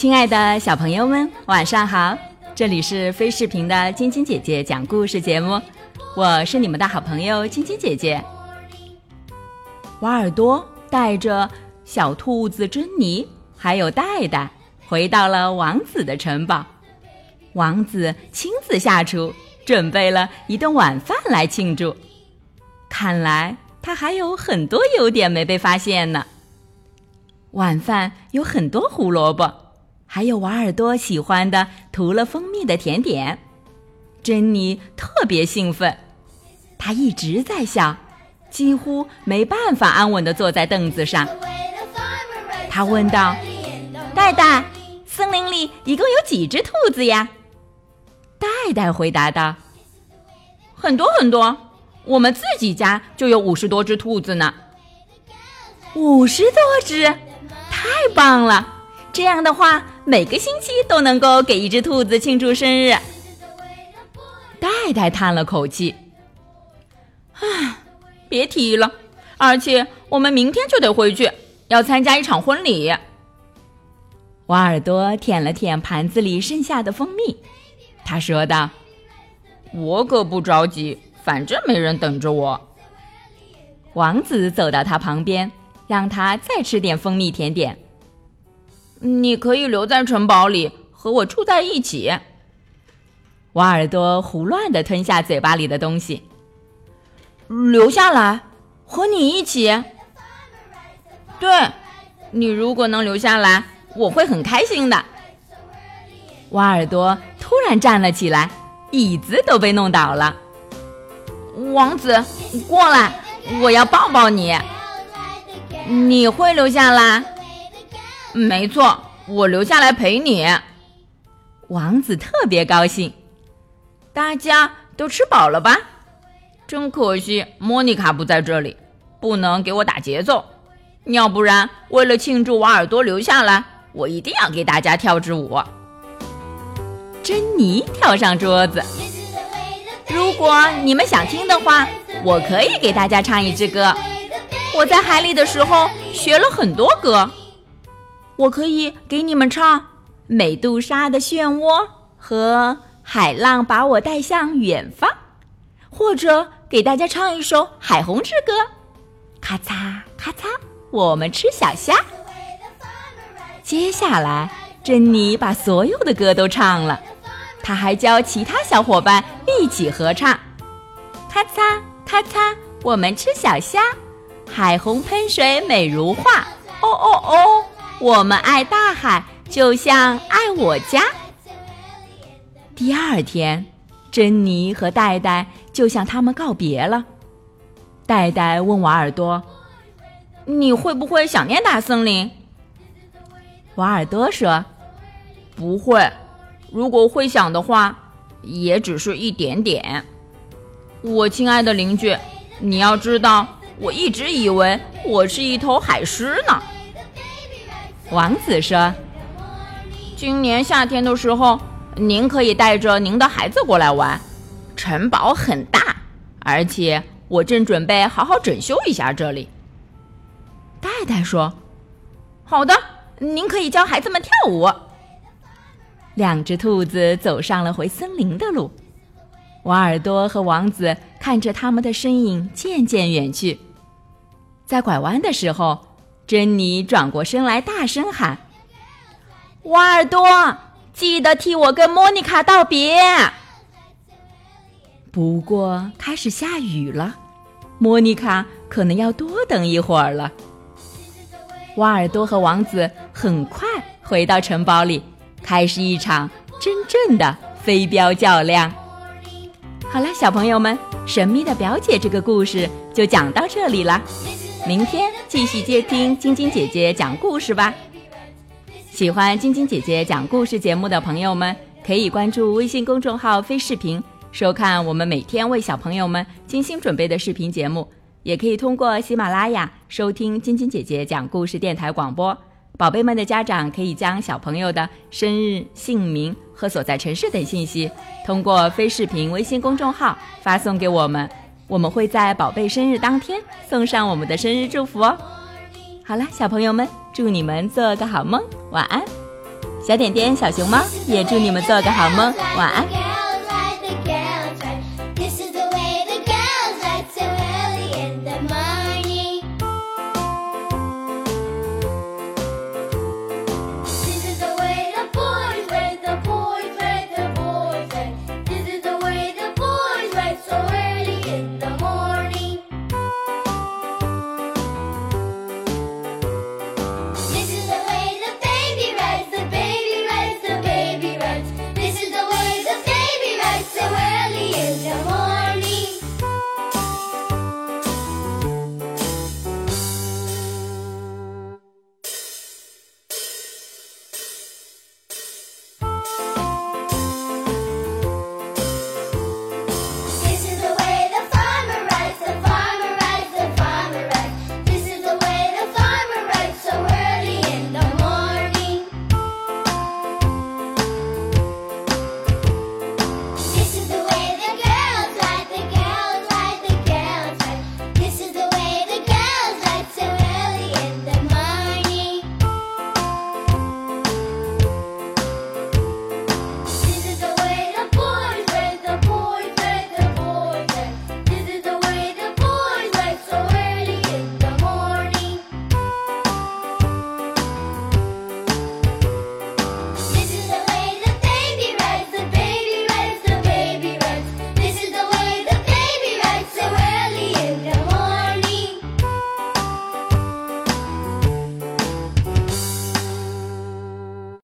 亲爱的小朋友们，晚上好！这里是飞视频的晶晶姐姐讲故事节目，我是你们的好朋友晶晶姐姐。瓦尔多带着小兔子珍妮还有戴戴回到了王子的城堡，王子亲自下厨，准备了一顿晚饭来庆祝。看来他还有很多优点没被发现呢。晚饭有很多胡萝卜。还有瓦尔多喜欢的涂了蜂蜜的甜点，珍妮特别兴奋，她一直在笑，几乎没办法安稳的坐在凳子上。她问道：“戴戴，森林里一共有几只兔子呀？”戴戴回答道：“很多很多，我们自己家就有五十多只兔子呢。”五十多只，太棒了！这样的话，每个星期都能够给一只兔子庆祝生日。戴戴叹了口气：“唉，别提了，而且我们明天就得回去，要参加一场婚礼。”瓦尔多舔了舔盘子里剩下的蜂蜜，他说道：“我可不着急，反正没人等着我。”王子走到他旁边，让他再吃点蜂蜜甜点。你可以留在城堡里和我住在一起。瓦尔多胡乱的吞下嘴巴里的东西。留下来，和你一起。对，你如果能留下来，我会很开心的。瓦尔多突然站了起来，椅子都被弄倒了。王子，过来，我要抱抱你。你会留下来？没错，我留下来陪你。王子特别高兴。大家都吃饱了吧？真可惜，莫妮卡不在这里，不能给我打节奏。要不然，为了庆祝瓦尔多留下来，我一定要给大家跳支舞。珍妮跳上桌子。如果你们想听的话，我可以给大家唱一支歌。我在海里的时候学了很多歌。我可以给你们唱《美杜莎的漩涡》和《海浪把我带向远方》，或者给大家唱一首《海虹之歌》。咔嚓咔嚓，我们吃小虾。接下来，珍妮把所有的歌都唱了，她还教其他小伙伴一起合唱。咔嚓咔嚓，我们吃小虾，海虹喷水美如画。哦哦哦。我们爱大海，就像爱我家。第二天，珍妮和戴戴就向他们告别了。戴戴问瓦尔多：“你会不会想念大森林？”瓦尔多说：“不会，如果会想的话，也只是一点点。”我亲爱的邻居，你要知道，我一直以为我是一头海狮呢。王子说：“今年夏天的时候，您可以带着您的孩子过来玩。城堡很大，而且我正准备好好整修一下这里。”戴戴说：“好的，您可以教孩子们跳舞。”两只兔子走上了回森林的路。瓦尔多和王子看着他们的身影渐渐远去，在拐弯的时候。珍妮转过身来，大声喊：“瓦尔多，记得替我跟莫妮卡道别。”不过开始下雨了，莫妮卡可能要多等一会儿了。瓦尔多和王子很快回到城堡里，开始一场真正的飞镖较量。好了，小朋友们，《神秘的表姐》这个故事就讲到这里了。明天继续接听晶晶姐姐讲故事吧。喜欢晶晶姐姐讲故事节目的朋友们，可以关注微信公众号“飞视频”，收看我们每天为小朋友们精心准备的视频节目。也可以通过喜马拉雅收听晶晶姐姐讲故事电台广播。宝贝们的家长可以将小朋友的生日、姓名和所在城市等信息，通过飞视频微信公众号发送给我们。我们会在宝贝生日当天送上我们的生日祝福哦。好了，小朋友们，祝你们做个好梦，晚安。小点点、小熊猫也祝你们做个好梦，晚安。